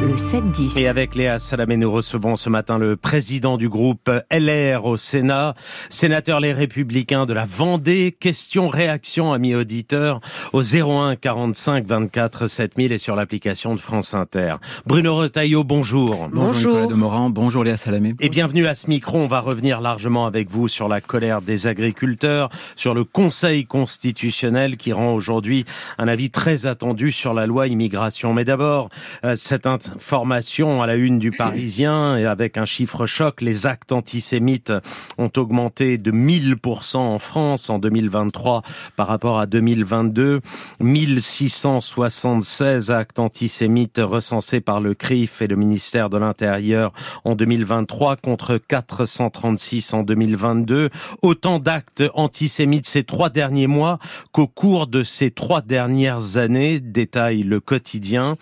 le 7-10. Et avec Léa Salamé, nous recevons ce matin le président du groupe LR au Sénat, sénateur Les Républicains de la Vendée. Question, réaction, amis auditeurs, au 01 45 24 7000 et sur l'application de France Inter. Bruno Retailleau, bonjour. Bonjour, Nicolas Demorand, bonjour Léa Salamé. Et bienvenue à ce micro. On va revenir largement avec vous sur la colère des agriculteurs, sur le Conseil constitutionnel qui rend aujourd'hui un avis très attendu sur la loi immigration. Mais d'abord, euh, cette Formation à la une du Parisien et avec un chiffre choc, les actes antisémites ont augmenté de 1000% en France en 2023 par rapport à 2022. 1676 actes antisémites recensés par le CRIF et le ministère de l'Intérieur en 2023 contre 436 en 2022. Autant d'actes antisémites ces trois derniers mois qu'au cours de ces trois dernières années, détaille le quotidien.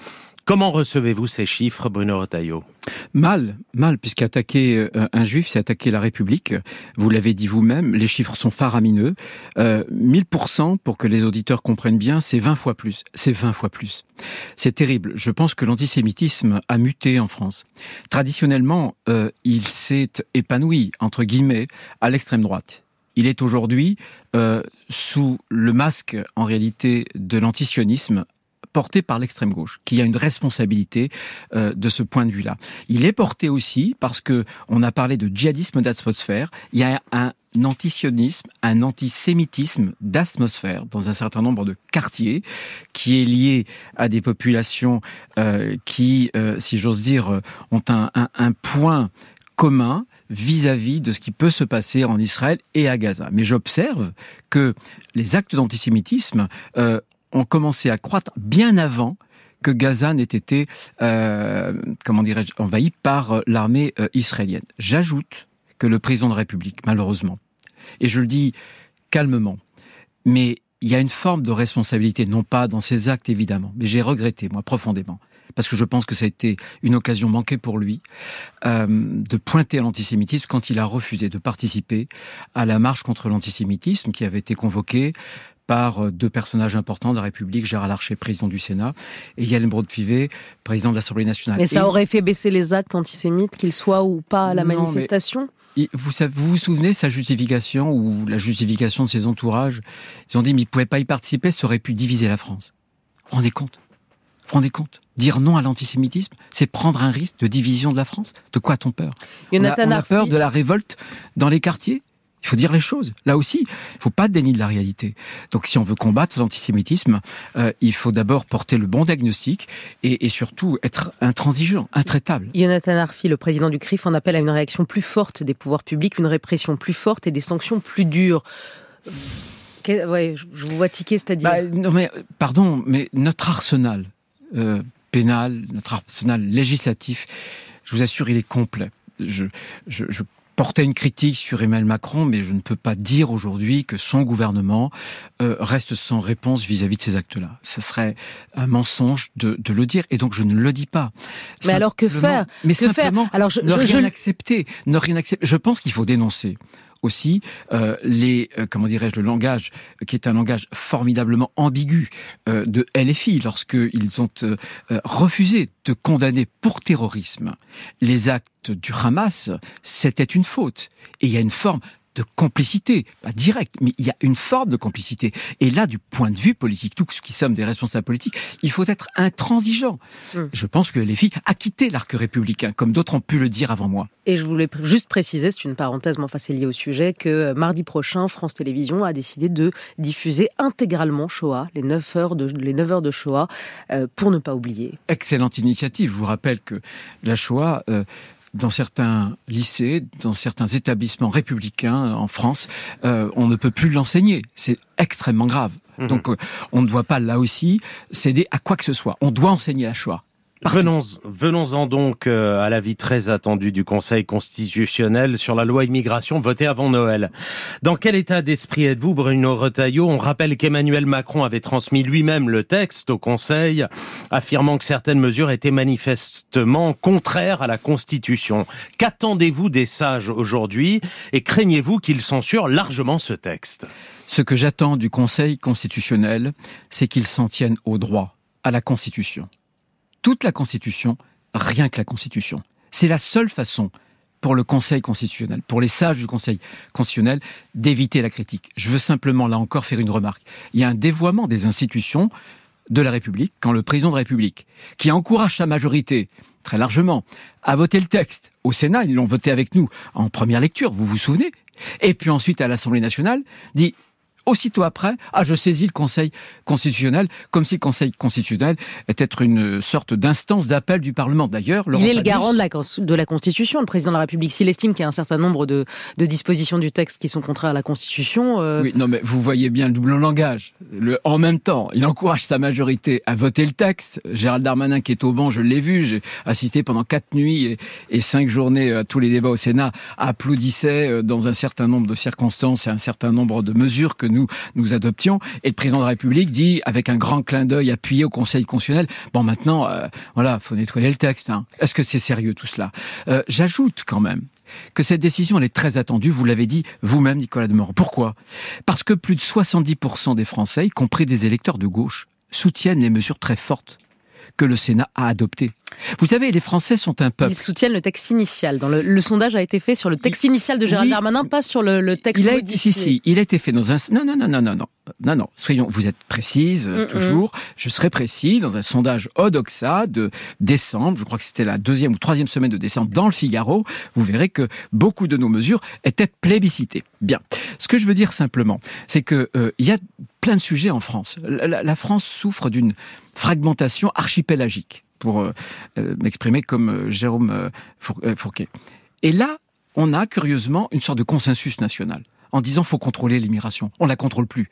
Comment recevez-vous ces chiffres, Bruno Retailleau? Mal, mal, puisqu'attaquer euh, un juif, c'est attaquer la République. Vous l'avez dit vous-même, les chiffres sont faramineux. Euh, 1000% pour que les auditeurs comprennent bien, c'est 20 fois plus. C'est 20 fois plus. C'est terrible. Je pense que l'antisémitisme a muté en France. Traditionnellement, euh, il s'est épanoui, entre guillemets, à l'extrême droite. Il est aujourd'hui euh, sous le masque, en réalité, de l'antisionisme porté par l'extrême gauche, qui a une responsabilité euh, de ce point de vue-là. Il est porté aussi parce que on a parlé de djihadisme d'atmosphère. Il y a un antisionisme, un antisémitisme d'atmosphère dans un certain nombre de quartiers qui est lié à des populations euh, qui, euh, si j'ose dire, ont un, point commun vis-à-vis de ce qui peut se passer en Israël et à Gaza. Mais j'observe que les actes d'antisémitisme euh, ont commencé à croître bien avant que Gaza n'ait été, euh, comment dirais-je, envahi par euh, l'armée euh, israélienne. J'ajoute que le président de la République, malheureusement, et je le dis calmement, mais il y a une forme de responsabilité, non pas dans ses actes évidemment, mais j'ai regretté, moi, profondément, parce que je pense que ça a été une occasion manquée pour lui euh, de pointer à l'antisémitisme quand il a refusé de participer à la marche contre l'antisémitisme qui avait été convoquée par euh, deux personnages importants de la République, Gérard Larcher, président du Sénat, et Yann Braud-Pivet, président de l'Assemblée nationale. Mais ça aurait fait baisser les actes antisémites, qu'ils soient ou pas à la Non, manifestation. vous, vous vous souvenez sa justification ou la justification de ses entourages? Ils ont dit mais il pouvait pas y participer, ça aurait pu diviser la France. Vous vous rendez compte? Vous vous rendez compte? Dire non à l'antisémitisme, c'est prendre un risque de division de la France? De quoi a-t-on peur? On a, on a peur de la révolte dans les quartiers? Il faut dire les choses. Là aussi, il faut pas dénier de la réalité. Donc, si on veut combattre l'antisémitisme, euh, il faut d'abord porter le bon diagnostic et, et surtout être intransigeant, intraitable. Jonathan Arfi, le président du CRIF, en appelle à une réaction plus forte des pouvoirs publics, une répression plus forte et des sanctions plus dures. Ouais, je vous vois tiquer, c'est-à-dire. Bah, non mais pardon, mais notre arsenal euh, pénal, notre arsenal législatif, je vous assure, il est complet. Je, je, je portais une critique sur Emmanuel Macron, mais je ne peux pas dire aujourd'hui que son gouvernement euh, reste sans réponse vis-à-vis de ces actes-là. Ce serait un mensonge de, de le dire, et donc je ne le dis pas. Mais alors que faire? Mais Que faire? simplement, Alors, je, ne je- rien je- accepter, ne rien accepter. Je pense qu'il faut dénoncer aussi euh, les euh, comment dirais-je le langage euh, qui est un langage formidablement ambigu de LFI lorsqu'ils ont refusé de condamner pour terrorisme les actes du Hamas, c'était une faute. Et il y a une forme de complicité, pas directe, mais il y a une forme de complicité. Et là, du point de vue politique, tous qui sommes des responsables politiques, il faut être intransigeant. Mm. Je pense que les filles a quitté l'arc républicain, comme d'autres ont pu le dire avant moi. Et je voulais juste préciser, c'est une parenthèse, mais enfin c'est lié au sujet, que euh, mardi prochain, France Télévisions a décidé de diffuser intégralement Shoah, les 9 heures de, les 9 heures de Shoah, euh, pour ne pas oublier. Excellente initiative. Je vous rappelle que la Shoah, euh, dans certains lycées, dans certains établissements républicains euh, en France, euh, on ne peut plus l'enseigner. C'est extrêmement grave. Mhm. Donc, euh, on ne doit pas là aussi céder à quoi que ce soit. On doit enseigner la Shoah. Venons, venons-en donc euh, à l'avis très attendu du Conseil constitutionnel sur la loi immigration votée avant Noël. Dans quel état d'esprit êtes-vous, Bruno Retailleau? On rappelle qu'Emmanuel Macron avait transmis lui-même le texte au Conseil, affirmant que certaines mesures étaient manifestement contraires à la Constitution. Qu'attendez-vous des sages aujourd'hui? Et craignez-vous qu'ils censurent largement ce texte? Ce que j'attends du Conseil constitutionnel, c'est qu'il s'en tienne au droit, à la Constitution toute la Constitution, rien que la Constitution. C'est la seule façon pour le Conseil constitutionnel, pour les sages du Conseil constitutionnel, d'éviter la critique. Je veux simplement, là encore, faire une remarque. Il y a un dévoiement des institutions de la République quand le président de la République, qui encourage sa majorité, très largement, à voter le texte au Sénat, ils l'ont voté avec nous en première lecture, vous vous souvenez, et puis ensuite à l'Assemblée nationale, dit aussitôt après, ah, je saisis le Conseil constitutionnel, comme si le Conseil constitutionnel était une sorte d'instance d'appel du Parlement. D'ailleurs, il est le garant de la, de la Constitution, le président de la République. S'il estime qu'il y a un certain nombre de, de, dispositions du texte qui sont contraires à la Constitution. Euh... Oui, non, mais vous voyez bien le double langage. Le, en même temps, il encourage sa majorité à voter le texte. Gérald Darmanin, qui est au banc, je l'ai vu, j'ai assisté pendant quatre nuits et, et, cinq journées à tous les débats au Sénat, applaudissait euh, dans un certain nombre de circonstances et un certain nombre de mesures que nous, nous adoptions. Et le président de la République dit, avec un grand clin d'œil appuyé au Conseil constitutionnel, bon maintenant, euh, voilà, faut nettoyer le texte. Hein. Est-ce que c'est sérieux tout cela? Euh, J'ajoute quand même que cette décision elle est très attendue, vous l'avez dit vous-même Nicolas Demorand. Pourquoi? Parce que plus de 70% des Français, y compris des électeurs de gauche, soutiennent les mesures très fortes que le Sénat a adoptées. Vous savez, les Français sont un peuple. Ils soutiennent le texte initial. Dans le, sondage a été fait sur le texte initial de Gérald Darmanin, pas sur le, texte il a été, Si, si, il a été fait dans un... Non, non, non, non, non, non. Non, non, soyons, vous êtes précise, mm, mm. toujours. Je serai précis dans un sondage Odoxa de décembre, je crois que c'était la deuxième ou troisième semaine de décembre dans le Figaro, vous verrez que beaucoup de nos mesures étaient plébiscitées. Bien. Ce que je veux dire simplement, c'est que euh, il y a plein de sujets en France. la France souffre d'une fragmentation archipélagique pour euh, euh, m'exprimer comme euh, Jérôme Fourquet. Et là, on a curieusement une sorte de consensus national en disant faut contrôler l'immigration. On la contrôle plus.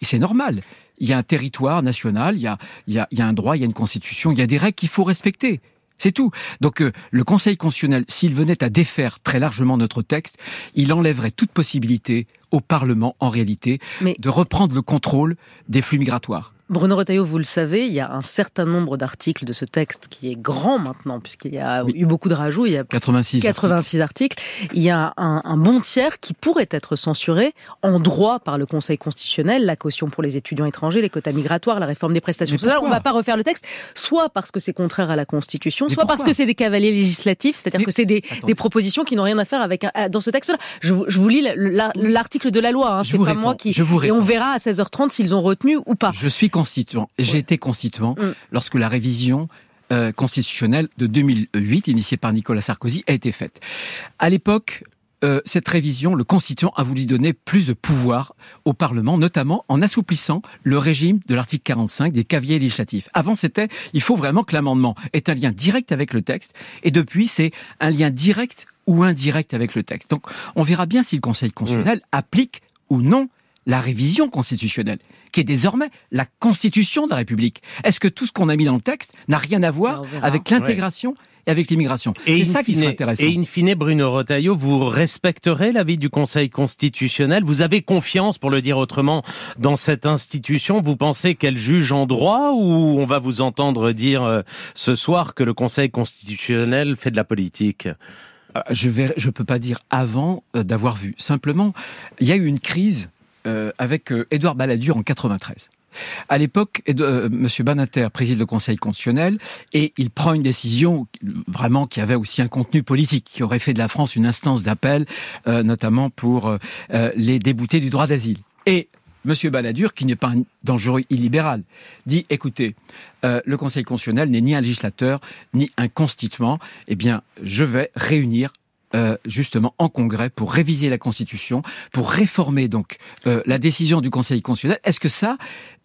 Et c'est normal. Il y a un territoire national, il y a, il y a, il y a un droit, il y a une constitution, il y a des règles qu'il faut respecter. C'est tout. Donc le Conseil constitutionnel, s'il venait à défaire très largement notre texte, il enlèverait toute possibilité au Parlement, en réalité, de reprendre le contrôle des flux migratoires. Bruno Retailleau, vous le savez, il y a un certain nombre d'articles de ce texte qui est grand maintenant, puisqu'il y a eu beaucoup de rajouts. Il y a 86, 86 articles. Il y a un, bon tiers qui pourrait être censuré en droit par le Conseil constitutionnel, la caution pour les étudiants étrangers, les quotas migratoires, la réforme des prestations sociales. On ne va pas refaire le texte, soit parce que c'est contraire à la Constitution, soit parce que c'est des cavaliers législatifs, c'est-à-dire que c'est des, propositions qui n'ont rien à faire avec dans ce texte-là. Je, vous lis l'article de la loi, hein, c'est pas moi qui. Je vous et on verra à 16h30 s'ils ont retenu ou pas. Je suis constituant. J'ai été constituant mm. lorsque la révision euh, constitutionnelle de 2008, initiée par Nicolas Sarkozy, a été faite. À l'époque, euh, cette révision, le constituant a voulu donner plus de pouvoir au Parlement, notamment en assouplissant le régime de l'article 45 des cavaliers législatifs. Avant, c'était, il faut vraiment que l'amendement ait un lien direct avec le texte, et depuis, c'est un lien direct ou indirect avec le texte. Donc, on verra bien si le Conseil constitutionnel mm. applique ou non la révision constitutionnelle qui est désormais la Constitution de la République. Est-ce que tout ce qu'on a mis dans le texte n'a rien à voir avec l'intégration et avec l'immigration? C'est ça qui serait intéressant. Et in fine, Bruno Retailleau, vous respecterez l'avis du Conseil constitutionnel? Vous avez confiance, pour le dire autrement, dans cette institution? Vous pensez qu'elle juge en droit ou on va vous entendre dire euh, ce soir que le Conseil constitutionnel fait de la politique? Ah, je ne je peux pas dire avant euh, d'avoir vu. Simplement, il y a eu une crise euh, avec euh, Édouard Balladur en 93. À l'époque, euh, M. Banater préside le Conseil constitutionnel et il prend une décision vraiment qui avait aussi un contenu politique, qui aurait fait de la France une instance d'appel, notamment pour les déboutés du droit d'asile. Et M. Balladur, qui n'est pas un dangereux illibéral, dit écoutez, le Conseil constitutionnel n'est ni un législateur ni un constituant. Eh bien, je vais réunir euh, justement en congrès pour réviser la Constitution, pour réformer donc euh, la décision du Conseil constitutionnel. Est-ce que ça,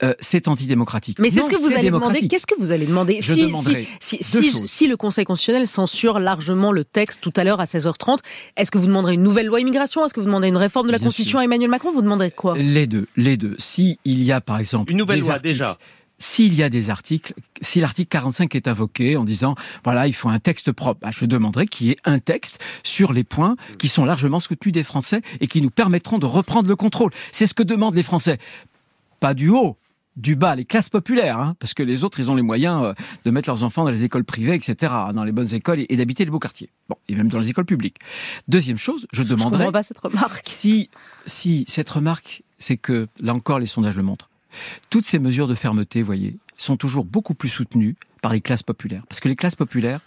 euh, c'est antidémocratique? Mais c'est ce que vous allez demander. Qu'est-ce que vous allez demander? Si, si, si, si, le Conseil constitutionnel censure largement le texte tout à l'heure à 16h30, est-ce que vous demanderez une nouvelle loi immigration? Est-ce que vous demandez une réforme de la Constitution à Emmanuel Macron? Vous demanderez quoi? Les deux, les deux. Si il y a par exemple une nouvelle loi déjà s'il y a des articles, si l'article 45 est invoqué en disant voilà il faut un texte propre, bah, je demanderai qu'il y ait un texte sur les points qui sont largement soutenus des Français et qui nous permettront de reprendre le contrôle. C'est ce que demandent les Français, pas du haut, du bas, les classes populaires, hein, parce que les autres, ils ont les moyens euh, de mettre leurs enfants dans les écoles privées, etc., dans les bonnes écoles et, d'habiter les beaux quartiers. Bon, et même dans les écoles publiques. Deuxième chose, je demanderais... pas cette remarque. Si, si cette remarque, c'est que, là encore, les sondages le montrent, toutes ces mesures de fermeté, voyez, sont toujours beaucoup plus soutenues par les classes populaires. Parce que les classes populaires,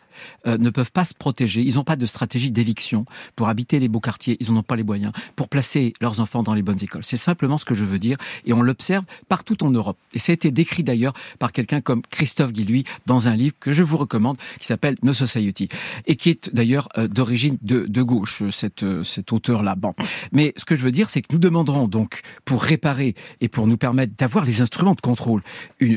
euh, ne peuvent pas se protéger. Ils n'ont pas de stratégie d'éviction pour habiter les beaux quartiers. Ils n'en ont pas les moyens pour placer leurs enfants dans les bonnes écoles. C'est simplement ce que je veux dire. Et on l'observe partout en Europe. Et ça a été décrit d'ailleurs par quelqu'un comme Christophe Guilluy dans un livre que je vous recommande qui s'appelle No Society et qui est d'ailleurs euh, d'origine de, gauche, cette, euh, cet auteur-là. Bon. Mais ce que je veux dire, c'est que nous demanderons donc, pour réparer et pour nous permettre d'avoir les instruments de contrôle,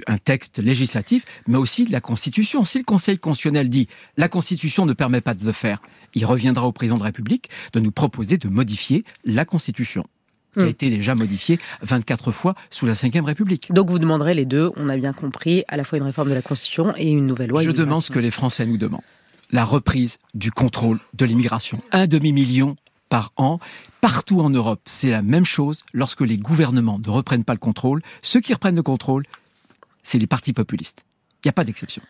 un texte législatif, mais aussi la Constitution. Si le Conseil constitutionnel dit la Constitution ne permet pas de le faire. Il reviendra au président de la République de nous proposer de modifier la Constitution qui a hmm. été déjà modifiée 24 fois sous la Ve République. Donc vous demanderez les deux, on a bien compris, à la fois une réforme de la Constitution et une nouvelle loi. Je demande ce que les Français nous demandent. La reprise du contrôle de l'immigration. Un demi-million par an. Partout en Europe, c'est la même chose. Lorsque les gouvernements ne reprennent pas le contrôle, ceux qui reprennent le contrôle, c'est les partis populistes. Il n'y a pas d'exception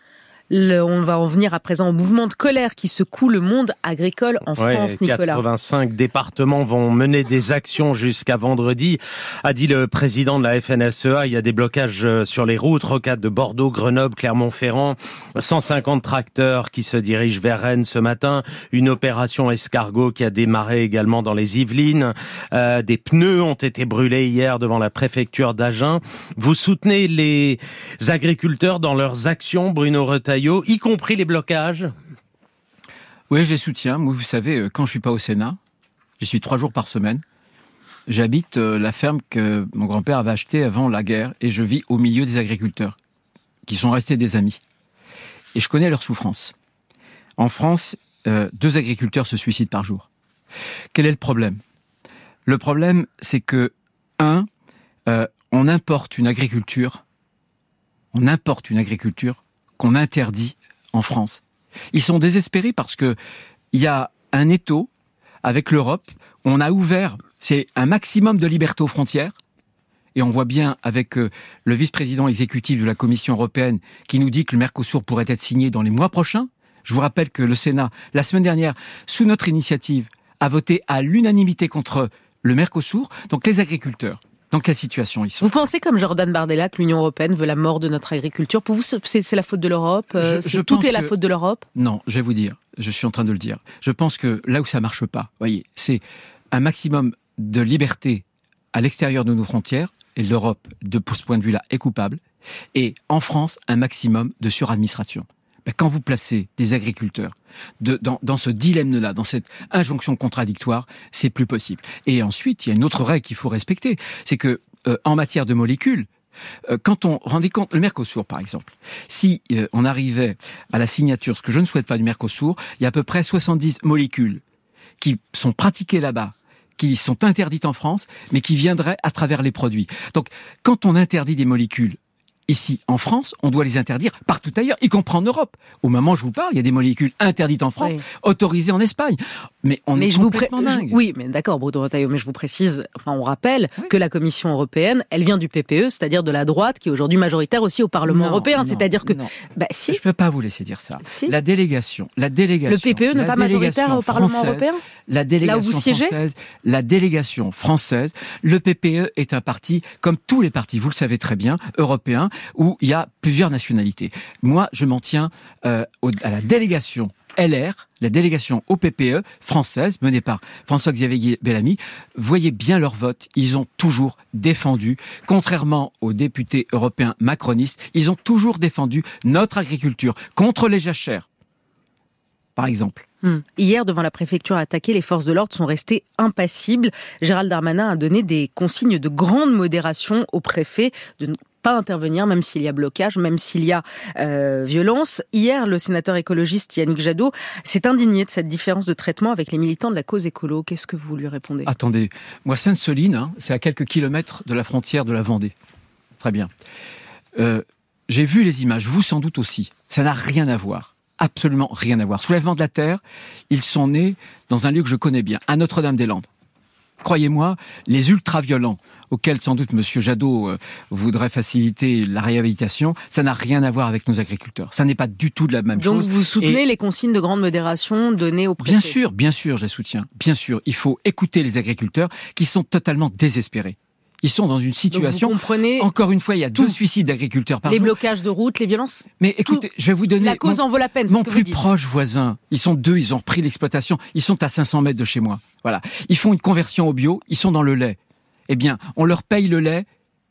on va en venir à présent au mouvement de colère qui secoue le monde agricole en France, Nicolas. 85 départements vont mener des actions jusqu'à vendredi, a dit le président de la FNSEA. Il y a des blocages euh, sur les routes, rocade de Bordeaux, Grenoble, Clermont-Ferrand, 150 tracteurs qui se dirigent vers Rennes ce matin, une opération escargot qui a démarré également dans les Yvelines, euh, des pneus ont été brûlés hier devant la préfecture d'Agen. Vous soutenez les agriculteurs dans leurs actions, Bruno Retailleau? Y compris les blocages Oui, je les soutiens. Vous savez, euh, quand je suis pas au Sénat, je suis trois jours par semaine. J'habite euh, la ferme que mon grand-père avait achetée avant la guerre et je vis au milieu des agriculteurs qui sont restés des amis. Et je connais leur souffrance. En France, euh, deux agriculteurs se suicident par jour. Quel est le problème? Le problème, c'est que, un, on importe une agriculture, on importe une agriculture qu'on interdit en France. Ils sont désespérés parce que il y a un étau avec l'Europe. On a ouvert, c'est un maximum de liberté aux frontières. Et on voit bien avec euh, le vice-président exécutif de la Commission européenne qui nous dit que le Mercosur pourrait être signé dans les mois prochains. Je vous rappelle que le Sénat, la semaine dernière, sous notre initiative, a voté à l'unanimité contre le Mercosur. Donc les agriculteurs, dans quelle situation ils sont Vous pensez comme Jordan Bardella que l'Union européenne veut la mort de notre agriculture Pour vous, c'est la faute de l'Europe euh, Tout est la faute de l'Europe Non, je vais vous dire. Je suis en train de le dire. Je pense que là où ça marche pas, voyez, c'est un maximum de liberté à l'extérieur de nos frontières. Et l'Europe, de ce point de vue-là, est coupable. Et en France, un maximum de suradministration. Ben, quand vous placez des agriculteurs dans, ce dilemme-là, dans cette injonction contradictoire, c'est plus possible. Et ensuite, il y a une autre règle qu'il faut respecter, c'est que euh, en matière de molécules, euh, quand on rendait compte, le Mercosur par exemple, si euh, on arrivait à la signature, ce que je ne souhaite pas du Mercosur, il y a à peu près 70 molécules qui sont pratiquées là-bas, qui sont interdites en France, mais qui viendraient à travers les produits. Donc, quand on interdit des molécules Ici, en France, on doit les interdire partout ailleurs, y compris en Europe. Au moment où je vous parle, il y a des molécules interdites en France, autorisées en Espagne. Mais on est complètement dingue. oui, mais d'accord, Bruno Retailleau, mais je vous précise, enfin, on rappelle que la Commission européenne, elle vient du PPE, c'est-à-dire de la droite, qui est aujourd'hui majoritaire aussi au Parlement européen. C'est-à-dire que, bah, si. Je peux pas vous laisser dire ça. La délégation, la délégation. Le PPE n'est pas majoritaire au Parlement européen La délégation française, la délégation française, le PPE est un parti, comme tous les partis, vous le savez très bien, européens, où il y a plusieurs nationalités. Moi, je m'en tiens euh, à la délégation LR, la délégation au PPE française, menée par François-Xavier Bellamy, voyez bien leur vote. Ils ont toujours défendu, contrairement aux députés européens macronistes, ils ont toujours défendu notre agriculture contre les jachères, par exemple. Hmm. Hier, devant la préfecture attaquée, les forces de l'ordre sont restées impassibles. Gérald Darmanin a donné des consignes de grande modération au préfet, de pas intervenir, même s'il y a blocage, même s'il y a euh, violence. Hier, le sénateur écologiste Yannick Jadot s'est indigné de cette différence de traitement avec les militants de la cause écolo. Qu'est-ce que vous lui répondez? Attendez, moi, Sainte-Soline, hein, c'est à quelques kilomètres de la frontière de la Vendée. Très bien. Euh, j'ai vu les images, vous sans doute aussi. Ça n'a rien à voir. Absolument rien à voir. Soulèvement de la Terre, ils sont nés dans un lieu que je connais bien, à Notre-Dame-des-Landes. Croyez-moi, les ultra-violents auxquels sans doute M. Jadot euh, voudrait faciliter la réhabilitation, ça n'a rien à voir avec nos agriculteurs. Ça n'est pas du tout de la même chose. Donc vous soutenez les consignes de grande modération données au préfet Bien sûr, bien sûr, je les soutiens. Bien sûr, il faut écouter les agriculteurs qui sont totalement désespérés. Ils sont dans une situation. vous comprenez encore une fois, il y a deux suicides d'agriculteurs par les jour. Les blocages de routes, les violences. Mais écoutez, je vais vous donner. La cause en vaut la peine. Mon ce que plus vous dites. proche voisin, ils sont deux, ils ont repris l'exploitation. Ils sont à 500 mètres de chez moi. Voilà. Ils font une conversion au bio. Ils sont dans le lait. Eh bien, on leur paye le lait,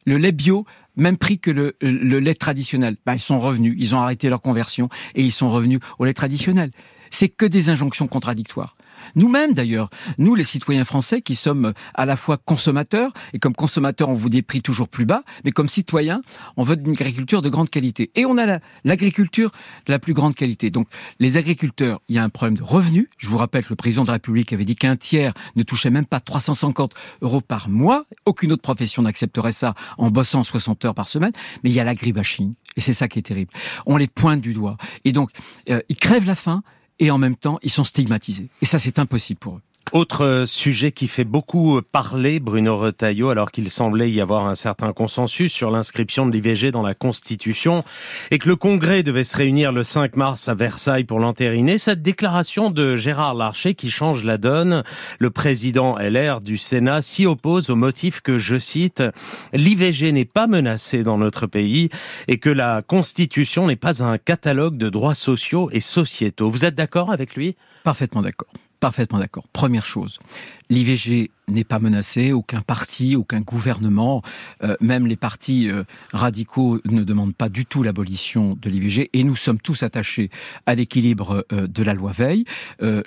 le lait bio, même prix que le, le lait traditionnel. Ben, ils sont revenus. Ils ont arrêté leur conversion et ils sont revenus au lait traditionnel. C'est que des injonctions contradictoires. Nous-mêmes d'ailleurs, nous les citoyens français qui sommes à la fois consommateurs, et comme consommateurs on veut des prix toujours plus bas, mais comme citoyens on veut une agriculture de grande qualité. Et on a l'agriculture de la plus grande qualité. Donc les agriculteurs, il y a un problème de revenus. Je vous rappelle que le président de la République avait dit qu'un tiers ne touchait même pas 350 euros par mois. Aucune autre profession n'accepterait ça en bossant 60 heures par semaine. Mais il y a l'agribashing. Et c'est ça qui est terrible. On les pointe du doigt. Et donc, euh, ils crèvent la faim et en même temps, ils sont stigmatisés. Et ça, c'est impossible pour eux. Autre sujet qui fait beaucoup parler, Bruno Retailleau, alors qu'il semblait y avoir un certain consensus sur l'inscription de l'IVG dans la Constitution et que le Congrès devait se réunir le 5 mars à Versailles pour l'entériner, cette déclaration de Gérard Larcher qui change la donne, le président LR du Sénat s'y oppose au motif que, je cite, l'IVG n'est pas menacée dans notre pays et que la Constitution n'est pas un catalogue de droits sociaux et sociétaux. Vous êtes d'accord avec lui? Parfaitement d'accord. Parfaitement d'accord. Première chose, l'IVG n'est pas menacé, aucun parti, aucun gouvernement, euh, même les partis euh, radicaux ne demandent pas du tout l'abolition de l'IVG et nous sommes tous attachés à l'équilibre euh, de la loi Veil.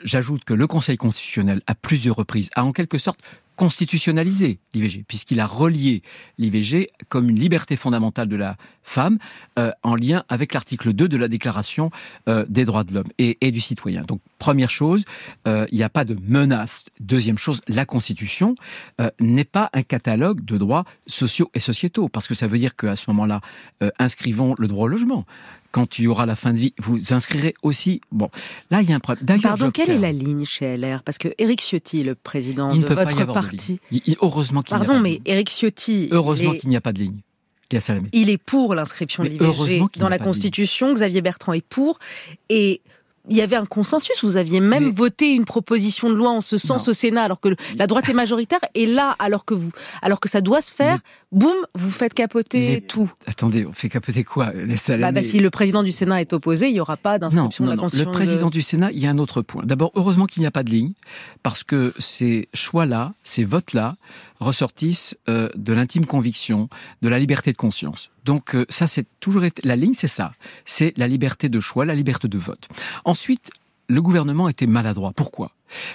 J'ajoute que le Conseil constitutionnel, à plusieurs reprises, a en quelque sorte constitutionnalisé l'IVG, puisqu'il a relié l'IVG comme une liberté fondamentale de la femme euh, en lien avec l'article 2 de la Déclaration euh, des droits de l'homme et, du citoyen. Donc, première chose, euh, il n'y a pas de menace. Deuxième chose, la Constitution n'est pas un catalogue de droits sociaux et sociétaux, parce que ça veut dire qu'à ce moment-là, inscrivons le droit au logement quand il y aura la fin de vie, vous inscrirez aussi. Bon, là, il y a un problème. Pardon, quelle est la ligne chez LR Parce que Éric Ciotti, le président il de votre parti. Il, il, heureusement qu'il Pardon, mais Éric Ciotti. Heureusement qu'il n'y a pas de ligne. Il est pour l'inscription de l'IVG dans la Constitution. Xavier Bertrand est pour. Et il y avait un consensus. Vous aviez même mais... voté une proposition de loi en ce sens non. au Sénat, alors que la droite est majoritaire. Et là, alors que vous, alors que ça doit se faire, boum, vous faites capoter tout. Attendez, on fait capoter quoi les bah, bah, Si le président du Sénat est opposé, il n'y aura pas d'inscription de la Constitution. Le président de... du Sénat, il y a un autre point. D'abord, heureusement qu'il n'y a pas de ligne, parce que ces choix-là, ces votes-là, ressortissent euh, de l'intime conviction, de la liberté de conscience. Donc euh, ça, c'est toujours la ligne, c'est ça, c'est la liberté de choix, la liberté de vote. Ensuite, le gouvernement était maladroit. Pourquoi?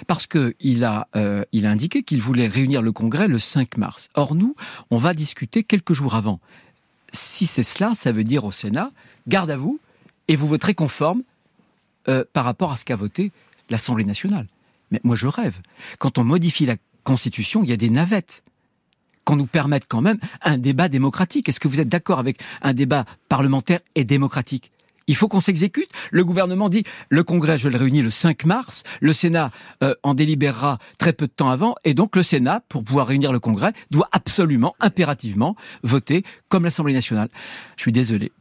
Parce que il a, euh, a indiqué qu'il voulait réunir le Congrès le 5 mars. Or nous, on va discuter quelques jours avant. Si c'est cela, ça veut dire au Sénat, garde à vous, et vous voterez conforme par rapport à ce qu'a voté l'Assemblée nationale. Mais moi, je rêve. Quand on modifie la Constitution, il y a des navettes qu'on nous permette quand même un débat démocratique. Est-ce que vous êtes d'accord avec un débat parlementaire et démocratique? Il faut qu'on s'exécute. Le gouvernement dit le Congrès, je le réunis le 5 mars, le Sénat euh, en délibérera très peu de temps avant, et donc le Sénat, pour pouvoir réunir le Congrès, doit absolument, impérativement, voter comme l'Assemblée nationale. Je suis désolé.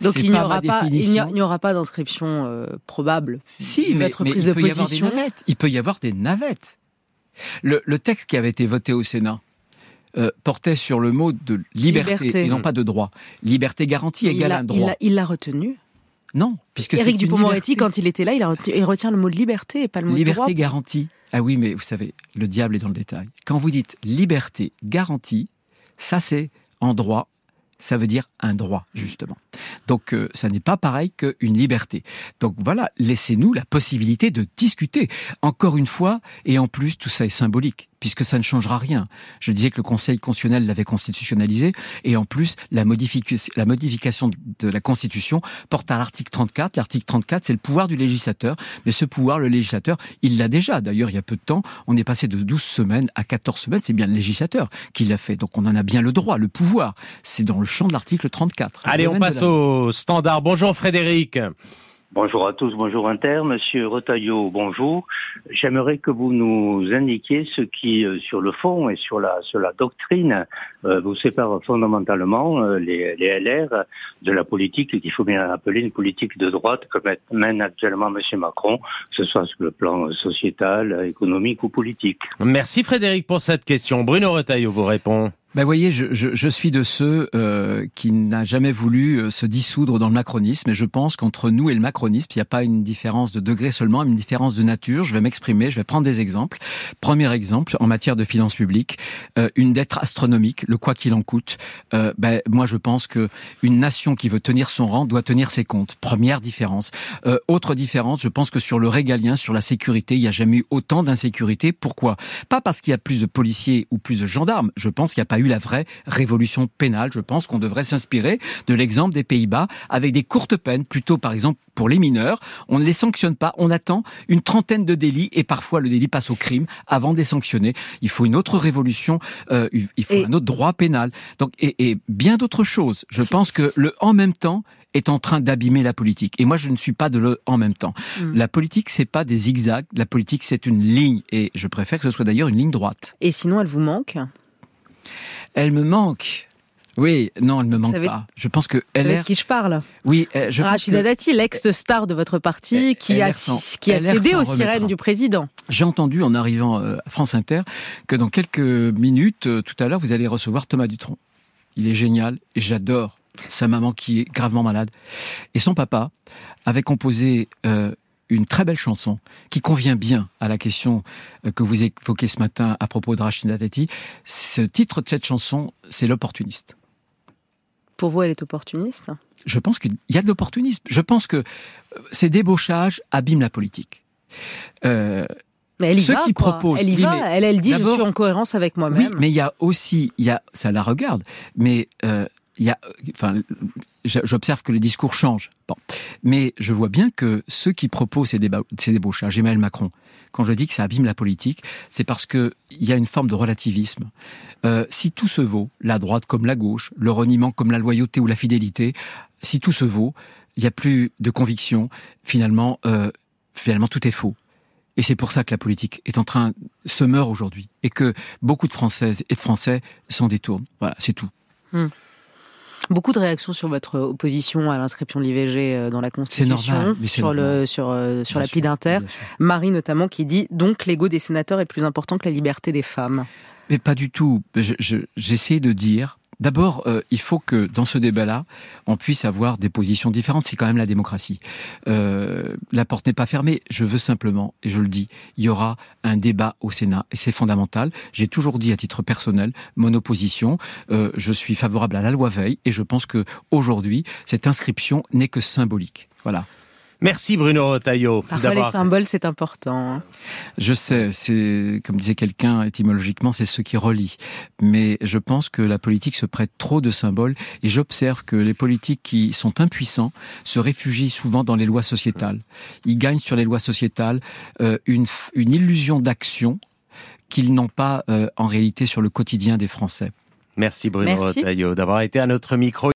Donc il n'y aura, pas, il aura pas d'inscription euh, probable. Si, mais, mais il, de peut y avoir des navettes. il peut y avoir des navettes. Le, le texte qui avait été voté au Sénat, euh, portait sur le mot de liberté, liberté. et non pas de droit. Liberté garantie égale un droit. Il l'a retenu Non, puisque Éric Dupond-Moretti, quand il était là, il, retenu, il, retient le mot de liberté et pas le mot liberté de droit. Liberté garantie. Ah oui, mais vous savez, le diable est dans le détail. Quand vous dites liberté garantie, ça c'est en droit, ça veut dire un droit, justement. Donc, euh, ça n'est pas pareil qu'une liberté. Donc voilà, laissez-nous la possibilité de discuter. Encore une fois, et en plus, tout ça est symbolique puisque ça ne changera rien. Je disais que le Conseil constitutionnel l'avait constitutionnalisé, et en plus, la, modification, la modification de la Constitution porte à l'article 34. L'article 34, c'est le pouvoir du législateur, mais ce pouvoir, le législateur, il l'a déjà. D'ailleurs, il y a peu de temps, on est passé de 12 semaines à 14 semaines, c'est bien le législateur qui l'a fait. Donc on en a bien le droit, le pouvoir. C'est dans le champ de l'article 34. Allez, on passe au au standard. Bonjour Frédéric. Bonjour à tous, bonjour Inter. Monsieur Retailleau, bonjour. J'aimerais que vous nous indiquiez ce qui, euh, sur le fond et sur la, sur la doctrine, euh, vous sépare fondamentalement euh, les, les, LR de la politique qu'il faut bien appeler une politique de droite que mène actuellement Monsieur Macron, que ce soit sur le plan sociétal, économique ou politique. Merci Frédéric pour cette question. Bruno Retailleau vous répond. Ben voyez, je, je, je, suis de ceux euh, qui n'a jamais voulu euh, se dissoudre dans le macronisme, et je pense qu'entre nous et le macronisme, il n'y a pas une différence de degré seulement, une différence de nature. Je vais m'exprimer, je vais prendre des exemples. Premier exemple, en matière de finances publiques, euh, une dette astronomique, le quoi qu'il en coûte. Euh, ben, moi, je pense que une nation qui veut tenir son rang doit tenir ses comptes. Première différence. Euh, autre différence, je pense que sur le régalien, sur la sécurité, il n'y a jamais eu autant d'insécurité. Pourquoi? Pas parce qu'il y a plus de policiers ou plus de gendarmes. Je pense qu'il n'y a pas la vraie révolution pénale. Je pense qu'on devrait s'inspirer de l'exemple des Pays-Bas avec des courtes peines, plutôt par exemple pour les mineurs. On ne les sanctionne pas, on attend une trentaine de délits et parfois le délit passe au crime avant de les sanctionner. Il faut une autre révolution, euh, il faut un autre droit pénal. Donc et, et bien d'autres choses. Je pense que le en même temps est en train d'abîmer la politique. Et moi, je ne suis pas de le en même temps. Mm. La politique, c'est pas des zigzags. La politique, c'est une ligne. Et je préfère que ce soit d'ailleurs une ligne droite. Et sinon, elle vous manque? Elle me manque. Oui, non, elle me manque pas. Je pense que LR. Avec qui je parle Oui, euh, je Rachida que... Dati, l'ex-star de votre parti, qui a qui a cédé aux sirènes du président. J'ai entendu en arrivant euh, à France Inter que dans quelques minutes, euh, tout à l'heure, vous allez recevoir Thomas Dutronc. Il est génial et j'adore sa maman qui est gravement malade et son papa avait composé une très belle chanson qui convient bien à la question euh, que vous évoquez ce matin à propos de Rachida Dati. Ce titre de cette chanson, c'est l'opportuniste. Pour vous, elle est opportuniste? Je pense qu'il y a de l'opportunisme. Je pense que euh, ces débauchages abîment la politique. Euh, mais elle y va, qui proposent, elle y va. Elle, elle dit je suis en cohérence avec moi-même. Oui, mais il y a aussi, il y a, ça la regarde, mais euh, il y a, enfin, j'observe que les discours changent. Bon. Mais je vois bien que ceux qui proposent ces, ces débauchages, Emmanuel Macron, quand je dis que ça abîme la politique, c'est parce qu'il y a une forme de relativisme. Euh, si tout se vaut, la droite comme la gauche, le reniement comme la loyauté ou la fidélité, si tout se vaut, il n'y a plus de conviction. Finalement, euh, finalement, tout est faux. Et c'est pour ça que la politique est en train se meurt aujourd'hui et que beaucoup de Françaises et de Français s'en détournent. Voilà, c'est tout. Hmm. Beaucoup de réactions sur votre opposition à l'inscription de l'IVG euh, dans la Constitution, normal, sur le sur euh, sur l'appli d'Inter. Marie notamment qui dit donc l'ego des sénateurs est plus important que la liberté des femmes. Mais pas du tout. J'essaie de dire D'abord, euh, il faut que dans ce débat-là, on puisse avoir des positions différentes. C'est quand même la démocratie. Euh, la porte n'est pas fermée. Je veux simplement, et je le dis, il y aura un débat au Sénat et c'est fondamental. J'ai toujours dit à titre personnel mon opposition. Euh, je suis favorable à la loi Veil et je pense que aujourd'hui, cette inscription n'est que symbolique. Voilà. Merci Bruno Rotaillot. Parfois les symboles, c'est important. Hein. Je sais, c'est comme disait quelqu'un étymologiquement, c'est ce qui relie. Mais je pense que la politique se prête trop de symboles et j'observe que les politiques qui sont impuissants se réfugient souvent dans les lois sociétales. Ils gagnent sur les lois sociétales euh, une, une illusion d'action qu'ils n'ont pas euh, en réalité sur le quotidien des Français. Merci Bruno Rotaillot d'avoir été à notre micro.